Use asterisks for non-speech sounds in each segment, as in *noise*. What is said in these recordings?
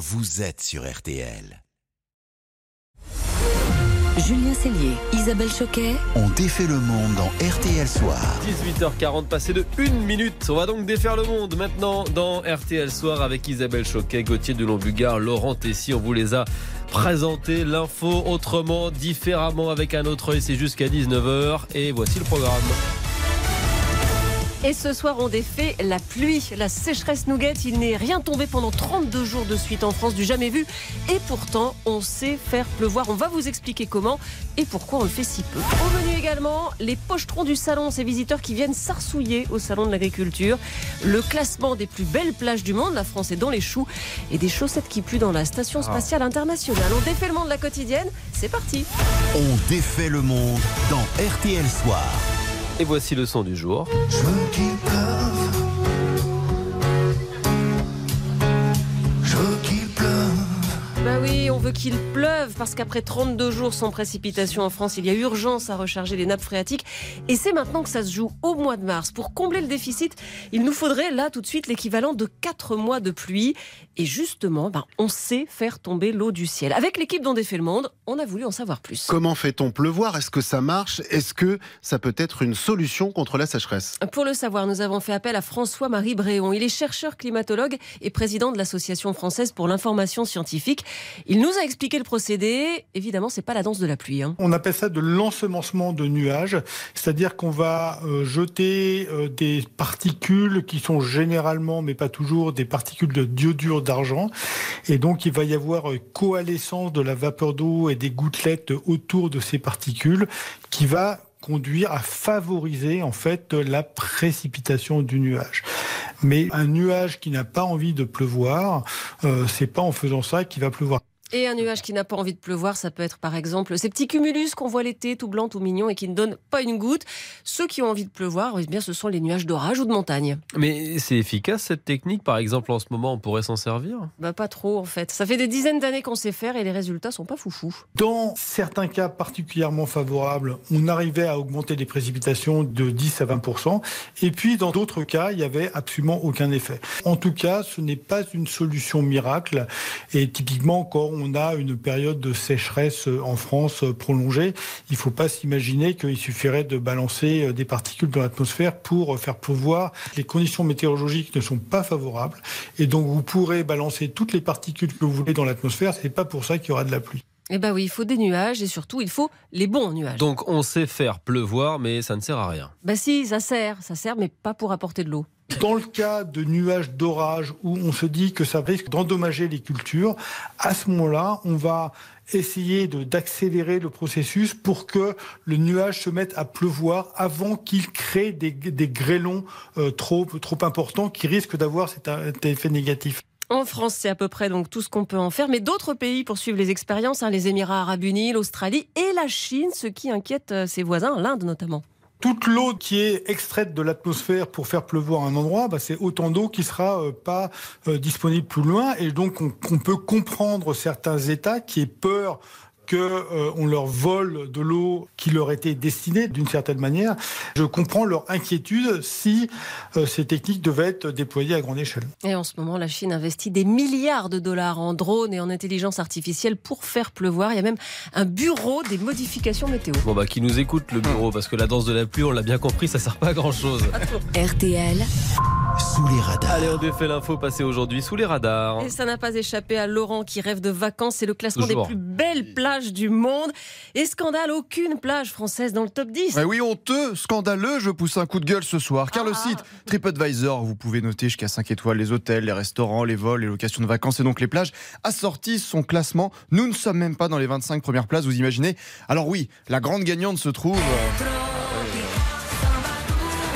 vous êtes sur RTL. Julien Cellier, Isabelle Choquet. On défait le monde dans RTL Soir. 18h40 passé de 1 minute. On va donc défaire le monde maintenant dans RTL Soir avec Isabelle Choquet, Gauthier de Lombugard, Laurent Tessy. On vous les a présentés. L'info autrement, différemment avec un autre œil. C'est jusqu'à 19h. Et voici le programme. Et ce soir, on défait la pluie, la sécheresse nougat. Il n'est rien tombé pendant 32 jours de suite en France, du jamais vu. Et pourtant, on sait faire pleuvoir. On va vous expliquer comment et pourquoi on le fait si peu. Au menu également, les pochetrons du salon, ces visiteurs qui viennent s'arsouiller au salon de l'agriculture. Le classement des plus belles plages du monde, la France est dans les choux. Et des chaussettes qui puent dans la station spatiale internationale. On défait le monde de la quotidienne. C'est parti. On défait le monde dans RTL Soir. Et voici le son du jour. Veut qu'il pleuve parce qu'après 32 jours sans précipitation en France, il y a urgence à recharger les nappes phréatiques. Et c'est maintenant que ça se joue au mois de mars. Pour combler le déficit, il nous faudrait là tout de suite l'équivalent de 4 mois de pluie. Et justement, ben, on sait faire tomber l'eau du ciel. Avec l'équipe dont défait le monde, on a voulu en savoir plus. Comment fait-on pleuvoir? Est-ce que ça marche? Est-ce que ça peut être une solution contre la sécheresse? Pour le savoir, nous avons fait appel à François-Marie Bréon. Il est chercheur climatologue et président de l'Association française pour l'information scientifique. Il nous a expliqué le procédé. Évidemment, c'est pas la danse de la pluie. hein. On appelle ça de l'ensemencement de nuages, c'est-à-dire qu'on va euh, jeter euh, des particules qui sont généralement, mais pas toujours, des particules de diodure d'argent. Et donc, il va y avoir euh, coalescence de la vapeur d'eau et des gouttelettes autour de ces particules qui va conduire à favoriser en fait la précipitation du nuage. Mais un nuage qui n'a pas envie de pleuvoir, euh, c'est pas en faisant ça qu'il va pleuvoir. Et un nuage qui n'a pas envie de pleuvoir, ça peut être par exemple ces petits cumulus qu'on voit l'été, tout blanc, tout mignon et qui ne donnent pas une goutte. Ceux qui ont envie de pleuvoir, eh bien, ce sont les nuages d'orage ou de montagne. Mais c'est efficace cette technique, par exemple, en ce moment, on pourrait s'en servir? Bah pas trop en fait. Ça fait des dizaines d'années qu'on sait faire et les résultats sont pas foufou. Dans certains cas particulièrement favorables, on arrivait à augmenter les précipitations de 10 à 20% et puis dans d'autres cas, il y avait absolument aucun effet. En tout cas, ce n'est pas une solution miracle et typiquement quand on a une période de sécheresse en France prolongée, il ne faut pas s'imaginer qu'il suffirait de balancer des particules dans l'atmosphère pour faire pleuvoir. Les conditions météorologiques ne sont pas favorables et donc vous pourrez balancer toutes les particules que vous voulez dans l'atmosphère, c'est pas pour ça qu'il y aura de la pluie. Eh bah oui, il faut des nuages et surtout il faut les bons nuages. Donc on sait faire pleuvoir, mais ça ne sert à rien. Bah si, ça sert, ça sert, mais pas pour apporter de l'eau. Dans le cas de nuages d'orage où on se dit que ça risque d'endommager les cultures, à ce moment-là, on va essayer de- d'accélérer le processus pour que le nuage se mette à pleuvoir avant qu'il crée des, des grêlons euh, trop, trop importants qui risquent d'avoir cet, cet effet négatif. En France, c'est à peu près donc tout ce qu'on peut en faire. Mais d'autres pays poursuivent les expériences, hein, les Émirats arabes unis, l'Australie et la Chine, ce qui inquiète euh, ses voisins, l'Inde notamment. Toute l'eau qui est extraite de l'atmosphère pour faire pleuvoir un endroit, bah, c'est autant d'eau qui sera euh, pas euh, disponible plus loin. Et donc, on, on peut comprendre certains États qui aient peur que euh, on leur vole de l'eau qui leur était destinée d'une certaine manière. Je comprends leur inquiétude si euh, ces techniques devaient être déployées à grande échelle. Et en ce moment, la Chine investit des milliards de dollars en drones et en intelligence artificielle pour faire pleuvoir. Il y a même un bureau des modifications météo. Bon bah qui nous écoute le bureau, parce que la danse de la pluie, on l'a bien compris, ça sert pas à grand chose. RTL, Sous les radars. Allez, on défait l'info passée aujourd'hui sous les radars. Et ça n'a pas échappé à Laurent qui rêve de vacances. C'est le classement Toujours. des plus belles plages du monde. Et scandale, aucune plage française dans le top 10. Ouais, oui, honteux, scandaleux, je pousse un coup de gueule ce soir. Car le Ah. site TripAdvisor, vous pouvez noter jusqu'à 5 étoiles les hôtels, les restaurants, les vols, les locations de vacances et donc les plages, a sorti son classement. Nous ne sommes même pas dans les 25 premières places, vous imaginez Alors oui, la grande gagnante se trouve... euh,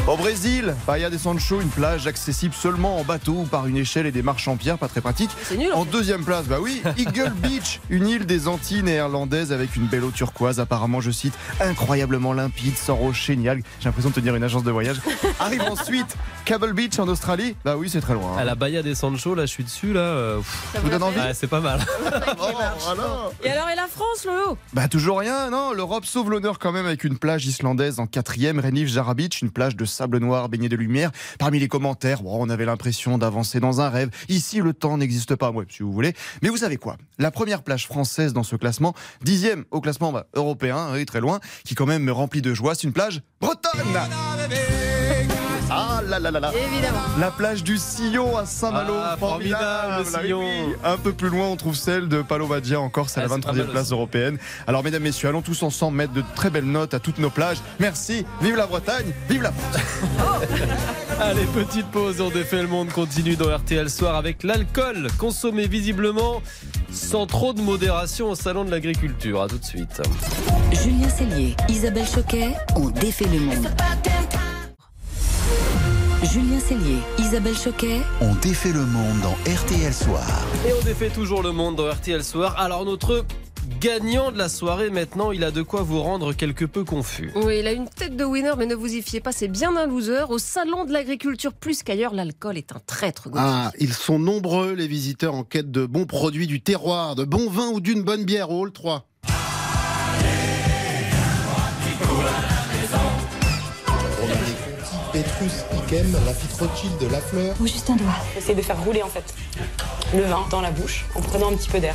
Au Brésil, Bahia de Sancho, une plage accessible seulement en bateau ou par une échelle et des marches en pierre, pas très pratique. C'est nul. En deuxième place, bah oui, *laughs* Eagle Beach, une île des Antilles néerlandaises avec une belle eau turquoise, apparemment, je cite, incroyablement limpide, sans rocher ni algues. J'ai l'impression de tenir une agence de voyage. *laughs* Arrive ensuite Cable Beach en Australie. Bah oui, c'est très loin. hein. À la Bahia des Sancho, là, je suis dessus, là. euh, pff, Ça vous donne envie c'est pas mal. *laughs* Et alors, et la France, Lolo Bah toujours rien, non? L'Europe sauve l'honneur quand même avec une plage islandaise en quatrième, Renif Jara Beach, une plage de sable noir baigné de lumière. Parmi les commentaires, bon, on avait l'impression d'avancer dans un rêve. Ici, le temps n'existe pas, ouais, si vous voulez. Mais vous savez quoi? La première plage française dans ce classement, dixième au classement bah, européen, oui, très loin, qui quand même me remplit de joie, c'est une plage bretonne. Ah là là là là Évidemment. La plage du Sillon à Saint-Malo, Ah, formidable, Ah oui, Sillon. oui. Un peu plus loin, on trouve celle de Palovadia en Corse à Ah, la c'est pas 23e mal place européenne. Alors mesdames, messieurs, allons tous ensemble mettre de très belles notes à toutes nos plages. Merci, vive la Bretagne, vive la France. *laughs* Allez, petite pause, on défait le monde continue dans RTL Soir avec l'alcool consommé visiblement sans trop de modération au salon de l'agriculture. À tout de suite. Julien Cellier, Isabelle Choquet ont défait le monde. Julien Cellier, Isabelle Choquet, On défait le monde dans RTL Soir. Et on défait toujours le monde dans RTL Soir. Alors notre gagnant de la soirée maintenant, il a de quoi vous rendre quelque peu confus. Oui, il a une tête de winner, mais ne vous y fiez pas, c'est bien un loser. Au salon de l'agriculture, plus qu'ailleurs, l'alcool est un traître. Gauthier. Ah, ils sont nombreux les visiteurs en quête de bons produits du terroir, de bons vins ou d'une bonne bière au hall 3. Petrus, Ikem, Lafitte Rothschild de La Fleur. Ou juste un doigt. Essayer de faire rouler en fait le vin dans la bouche en prenant un petit peu d'air.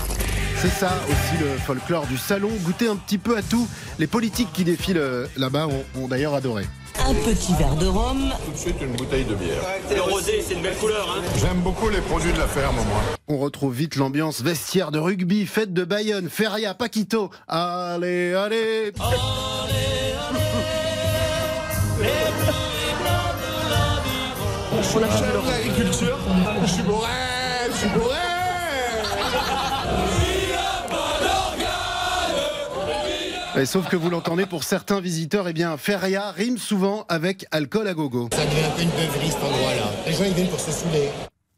C'est ça aussi le folklore du salon, goûter un petit peu à tout. Les politiques qui défilent euh, là-bas ont, ont d'ailleurs adoré. Un petit verre de rhum. Tout de suite une bouteille de bière. Le rosé, c'est une belle couleur. Hein. J'aime beaucoup les produits de la ferme, moi. On retrouve vite l'ambiance vestiaire de rugby, fête de Bayonne, Feria, Paquito. Allez, allez On *laughs* a fait le- L'agriculture, je suis bourré, je suis bourré Et Sauf que vous l'entendez, pour certains visiteurs, eh bien, Feria rime souvent avec alcool à gogo. Ça devient un peu une beuverie cet endroit-là. Les gens ils viennent pour se saouler.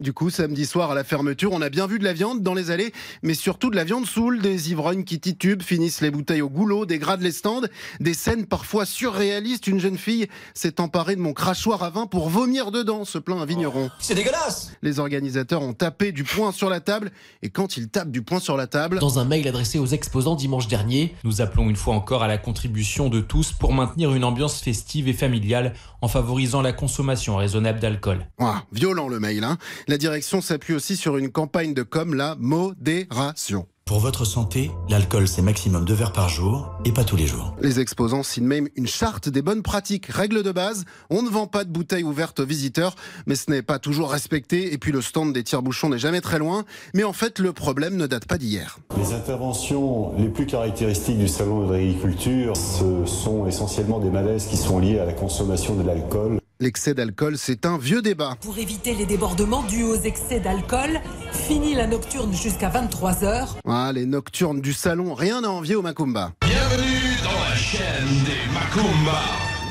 Du coup, samedi soir à la fermeture, on a bien vu de la viande dans les allées, mais surtout de la viande saoule, des ivrognes qui titubent, finissent les bouteilles au goulot, dégradent les stands, des scènes parfois surréalistes. Une jeune fille s'est emparée de mon crachoir à vin pour vomir dedans, se plaint un vigneron. C'est dégueulasse Les organisateurs ont tapé du poing sur la table, et quand ils tapent du poing sur la table, Dans un mail adressé aux exposants dimanche dernier, nous appelons une fois encore à la contribution de tous pour maintenir une ambiance festive et familiale en favorisant la consommation raisonnable d'alcool. Ouah, violent le mail, hein. La direction s'appuie aussi sur une campagne de com, la modération. Pour votre santé, l'alcool c'est maximum deux verres par jour et pas tous les jours. Les exposants signent même une charte des bonnes pratiques. Règle de base, on ne vend pas de bouteilles ouvertes aux visiteurs, mais ce n'est pas toujours respecté. Et puis le stand des tire-bouchons n'est jamais très loin. Mais en fait, le problème ne date pas d'hier. Les interventions les plus caractéristiques du salon de l'agriculture, ce sont essentiellement des malaises qui sont liés à la consommation de l'alcool. L'excès d'alcool, c'est un vieux débat. Pour éviter les débordements dus aux excès d'alcool, fini la nocturne jusqu'à 23h. Ah, les nocturnes du salon, rien à envier au Macumba. Bienvenue dans la chaîne des Macumba.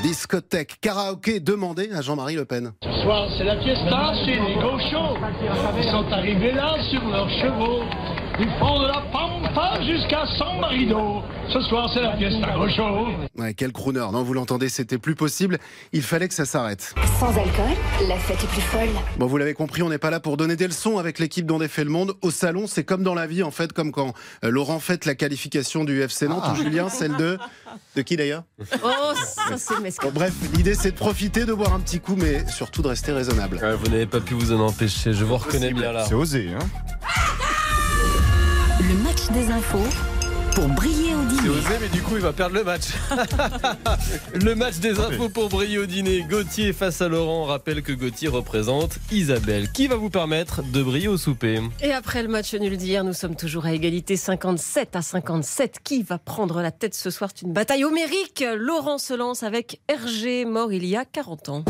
Discothèque, karaoké, demandé à Jean-Marie Le Pen. Ce soir, c'est la fiesta chez les gauchos. Ils sont arrivés là sur leurs chevaux. Ils font de la pampa jusqu'à San Marino. Ce soir, c'est la fiesta gaucho. Ouais, quel crooner, non, vous l'entendez, c'était plus possible. Il fallait que ça s'arrête. Sans alcool, la fête est plus folle. Bon, vous l'avez compris, on n'est pas là pour donner des leçons avec l'équipe dont défait le monde. Au salon, c'est comme dans la vie, en fait, comme quand euh, Laurent fête la qualification du FC Nantes ou Julien, celle de. De qui d'ailleurs? Oh, ça c'est mesquin. Bon, bref, l'idée c'est de profiter, de boire un petit coup, mais surtout de rester raisonnable. Ouais, vous n'avez pas pu vous en empêcher, je vous reconnais bien là. C'est osé, hein des infos pour briller au C'est dîner. osé, mais du coup, il va perdre le match. *laughs* le match des infos pour briller au dîner. Gauthier face à Laurent. On rappelle que Gauthier représente Isabelle, qui va vous permettre de briller au souper? Et après le match nul d'hier, nous sommes toujours à égalité 57 à 57. Qui va prendre la tête ce soir? C'est une bataille homérique. Laurent se lance avec Hergé, mort il y a 40 ans.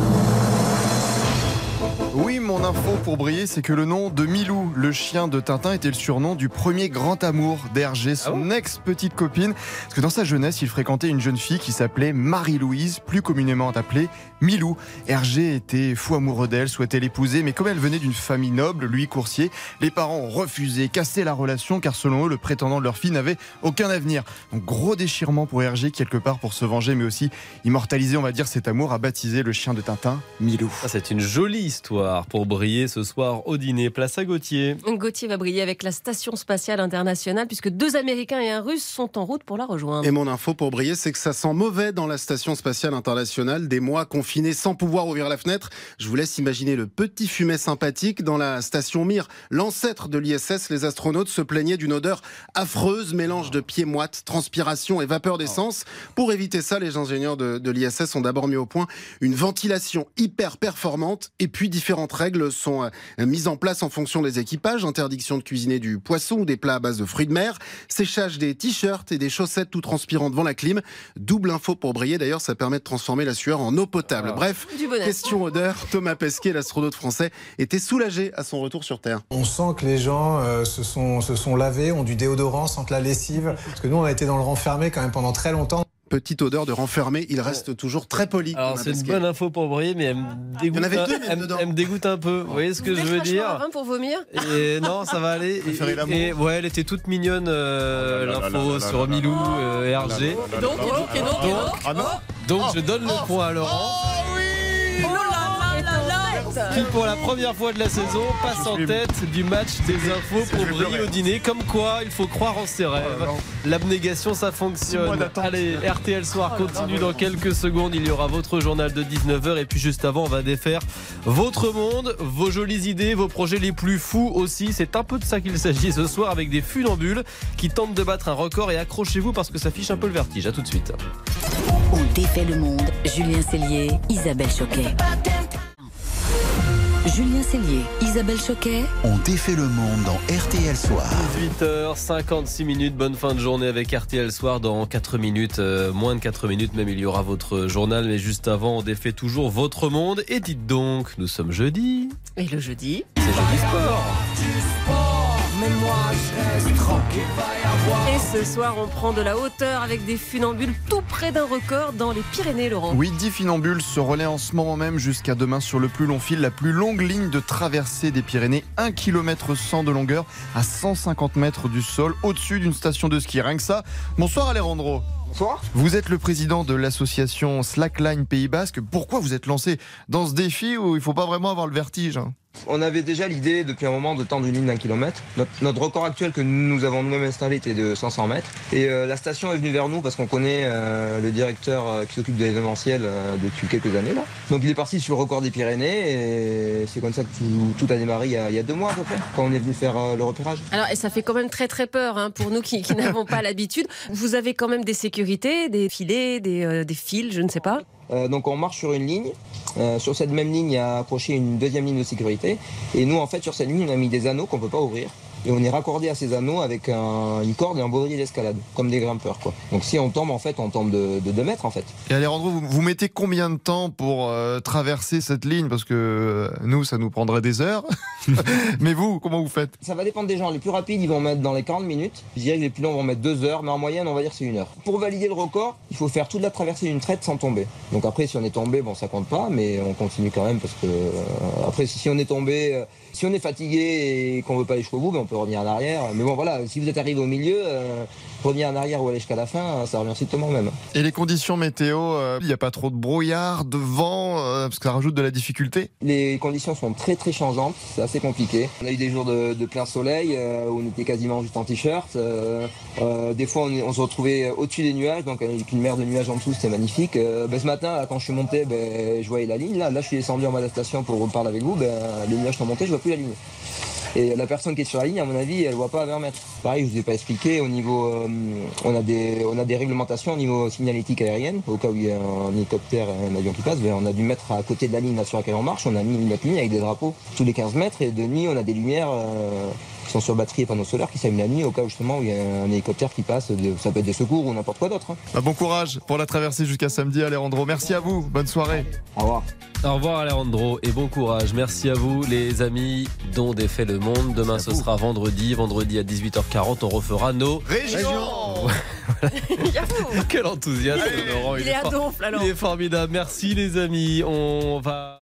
Oui, mon info pour briller, c'est que le nom de Milou, le chien de Tintin, était le surnom du premier grand amour d'Hergé, son ex-petite copine. Parce que dans sa jeunesse, il fréquentait une jeune fille qui s'appelait Marie-Louise, plus communément appelée Milou. Hergé était fou amoureux d'elle, souhaitait l'épouser, mais comme elle venait d'une famille noble, lui coursier, les parents ont refusé, cassé la relation, car selon eux, le prétendant de leur fille n'avait aucun avenir. Donc gros déchirement pour Hergé, quelque part pour se venger, mais aussi immortaliser, on va dire, cet amour, a baptisé le chien de Tintin Milou. Ça, c'est une jolie histoire pour briller ce soir au dîner. Place à Gauthier. Gauthier va briller avec la Station Spatiale Internationale puisque deux Américains et un Russe sont en route pour la rejoindre. Et mon info pour briller, c'est que ça sent mauvais dans la Station Spatiale Internationale. Des mois confinés sans pouvoir ouvrir la fenêtre. Je vous laisse imaginer le petit fumet sympathique dans la station Mir, l'ancêtre de l'ISS. Les astronautes se plaignaient d'une odeur affreuse, mélange de pieds moites, transpiration et vapeur d'essence. Pour éviter ça, les ingénieurs de, de l'ISS ont d'abord mis au point une ventilation hyper performante et puis différentes règles sont euh, mises en place en fonction des équipages. Interdiction de cuisiner du poisson ou des plats à base de fruits de mer, séchage des t-shirts et des chaussettes tout transpirant devant la clim. Double info pour briller. D'ailleurs, ça permet de transformer la sueur en eau potable. Bref, Du bonheur. question odeur. Thomas Pesquet, l'astronaute français, était soulagé à son retour sur Terre. On sent que les gens euh, se, sont, se sont lavés, ont du déodorant, sentent la lessive. Parce que nous, on a été dans le renfermé quand même pendant très longtemps. Petite odeur de renfermé, il reste toujours très poli. Alors c'est une bonne info pour briller, mais elle me dégoûte, un, elle, me dégoûte un peu. Vous voyez ce que Vous je veux dire hein, pour vomir Et non, ça va aller. Et, ouais, elle était toute mignonne, euh, Oh l'info sur Milou euh, et RG. Et donc, et donc, et donc, donc Ah non Donc je donne le point à Laurent, Oh qui pour la première fois de la saison passe en tête du match des infos pour briller au dîner. Comme quoi, il faut croire en ses rêves. Oh non. L'abnégation, ça fonctionne. Allez, RTL Soir continue dans quelques secondes. Il y aura votre journal de 19h. Et puis juste avant, on va défaire votre monde, vos jolies idées, vos projets les plus fous aussi. C'est un peu de ça qu'il s'agit ce soir avec des funambules qui tentent de battre un record. Et accrochez-vous parce que ça fiche un peu le vertige. À tout de suite. On défait le monde. Julien Cellier, Isabelle Choquet. Julien Cellier, Isabelle Choquet, On défait le monde dans RTL Soir. 18h56 minutes, bonne fin de journée avec RTL Soir. Dans 4 minutes, euh, moins de 4 minutes même il y aura votre journal. Mais juste avant on défait toujours votre monde. Et dites donc, nous sommes jeudi, Et le jeudi. C'est jeudi. Sport. Et ce soir, on prend de la hauteur avec des funambules tout près d'un record dans les Pyrénées, Laurent. Oui, 10 funambules se relaient en ce moment même jusqu'à demain sur le plus long fil, la plus longue ligne de traversée des Pyrénées, 1 km 100 de longueur à 150 mètres du sol, au-dessus d'une station de ski. Rien que ça. Bonsoir Alejandro. Bonsoir. Vous êtes le président de l'association Slackline Pays Basque. Pourquoi vous êtes lancé dans ce défi où il faut pas vraiment avoir le vertige hein? On avait déjà l'idée depuis un moment de tendre une ligne d'un kilomètre. Notre, record actuel que nous avons nous-mêmes installé était de 500 mètres. Et euh, la station est venue vers nous parce qu'on connaît euh, le directeur euh, qui s'occupe de l'événementiel depuis quelques années là. Donc il est parti sur le record des Pyrénées et c'est comme ça que tout, a démarré il y a, deux mois à peu près quand on est venu faire le repérage. Alors, et ça fait quand même très très peur hein, pour nous qui, *laughs* n'avons pas l'habitude. Vous avez quand même des sécurités, des filets, des fils, je ne sais pas? Euh, donc on marche sur une ligne. Euh, sur cette même ligne, il y a accroché une deuxième ligne de sécurité. Et nous, en fait, sur cette ligne, on a mis des anneaux qu'on peut pas ouvrir. Et on est raccordé à ces anneaux avec un- une corde et un baudrier d'escalade, comme des grimpeurs. Quoi. Donc si on tombe, en fait, on tombe de, de 2 mètres, en fait. Et Alejandro, vous, vous mettez combien de temps pour euh, traverser cette ligne? Parce que euh, nous, ça nous prendrait des heures. *laughs* Mais vous, comment vous faites? Ça va dépendre des gens. Les plus rapides, ils vont mettre dans les 40 minutes. Je dirais que les plus longs vont mettre 2 heures, mais en moyenne, on va dire c'est une heure. Pour valider le record, il faut faire toute la traversée d'une traite sans tomber. Donc après, si on est tombé, bon, ça compte pas, mais on continue quand même parce que euh, après, si on est tombé, euh, si on est fatigué et qu'on veut pas aller jusqu'au bout, ben, on peut revenir en arrière. Mais bon, voilà, si vous êtes arrivé au milieu, euh, revenir en arrière ou aller jusqu'à la fin, ça revient strictement au même. Et les conditions météo, euh, il n'y a pas trop de brouillard, de vent, euh, parce que ça rajoute de la difficulté Les conditions sont très très changeantes, c'est assez compliqué. On a eu des jours de, de plein soleil où on était quasiment juste en t-shirt. Des fois on, se retrouvait au-dessus des nuages, donc avec une mer de nuages en dessous, c'était magnifique. Ben, ce matin, là, quand je suis monté, ben, je voyais la ligne. Là, là je suis descendu en bas de la station pour reparler avec vous. Ben, les nuages sont montés, je vois plus la ligne. Et la personne qui est sur la ligne, à mon avis, elle voit pas à 20 mètres. Pareil, je vous ai pas expliqué, au niveau, euh, on, a des, on a des réglementations au niveau signalétique aérienne, au cas où il y a un hélicoptère un avion qui passe, ben, on a dû mettre à côté de la ligne sur laquelle on marche, on a mis notre ligne avec des drapeaux tous les 15 mètres, et de nuit, on a des lumières euh, qui sont sur batterie et panneaux solaires qui s'allument la nuit, au cas où justement où il y a un hélicoptère qui passe, ça peut être des secours ou n'importe quoi d'autre. hein. Bah, Bon courage pour la traversée jusqu'à samedi, Alejandro. Merci à vous. Bonne soirée. Au revoir. Au revoir Alejandro et bon courage. Merci à vous les amis dont défait le monde. Demain ce sera vendredi. Vendredi à 18h40 on refera nos Région *laughs* Quel enthousiasme Laurent. Il est à donfle, alors. Il est formidable. Merci les amis. On va...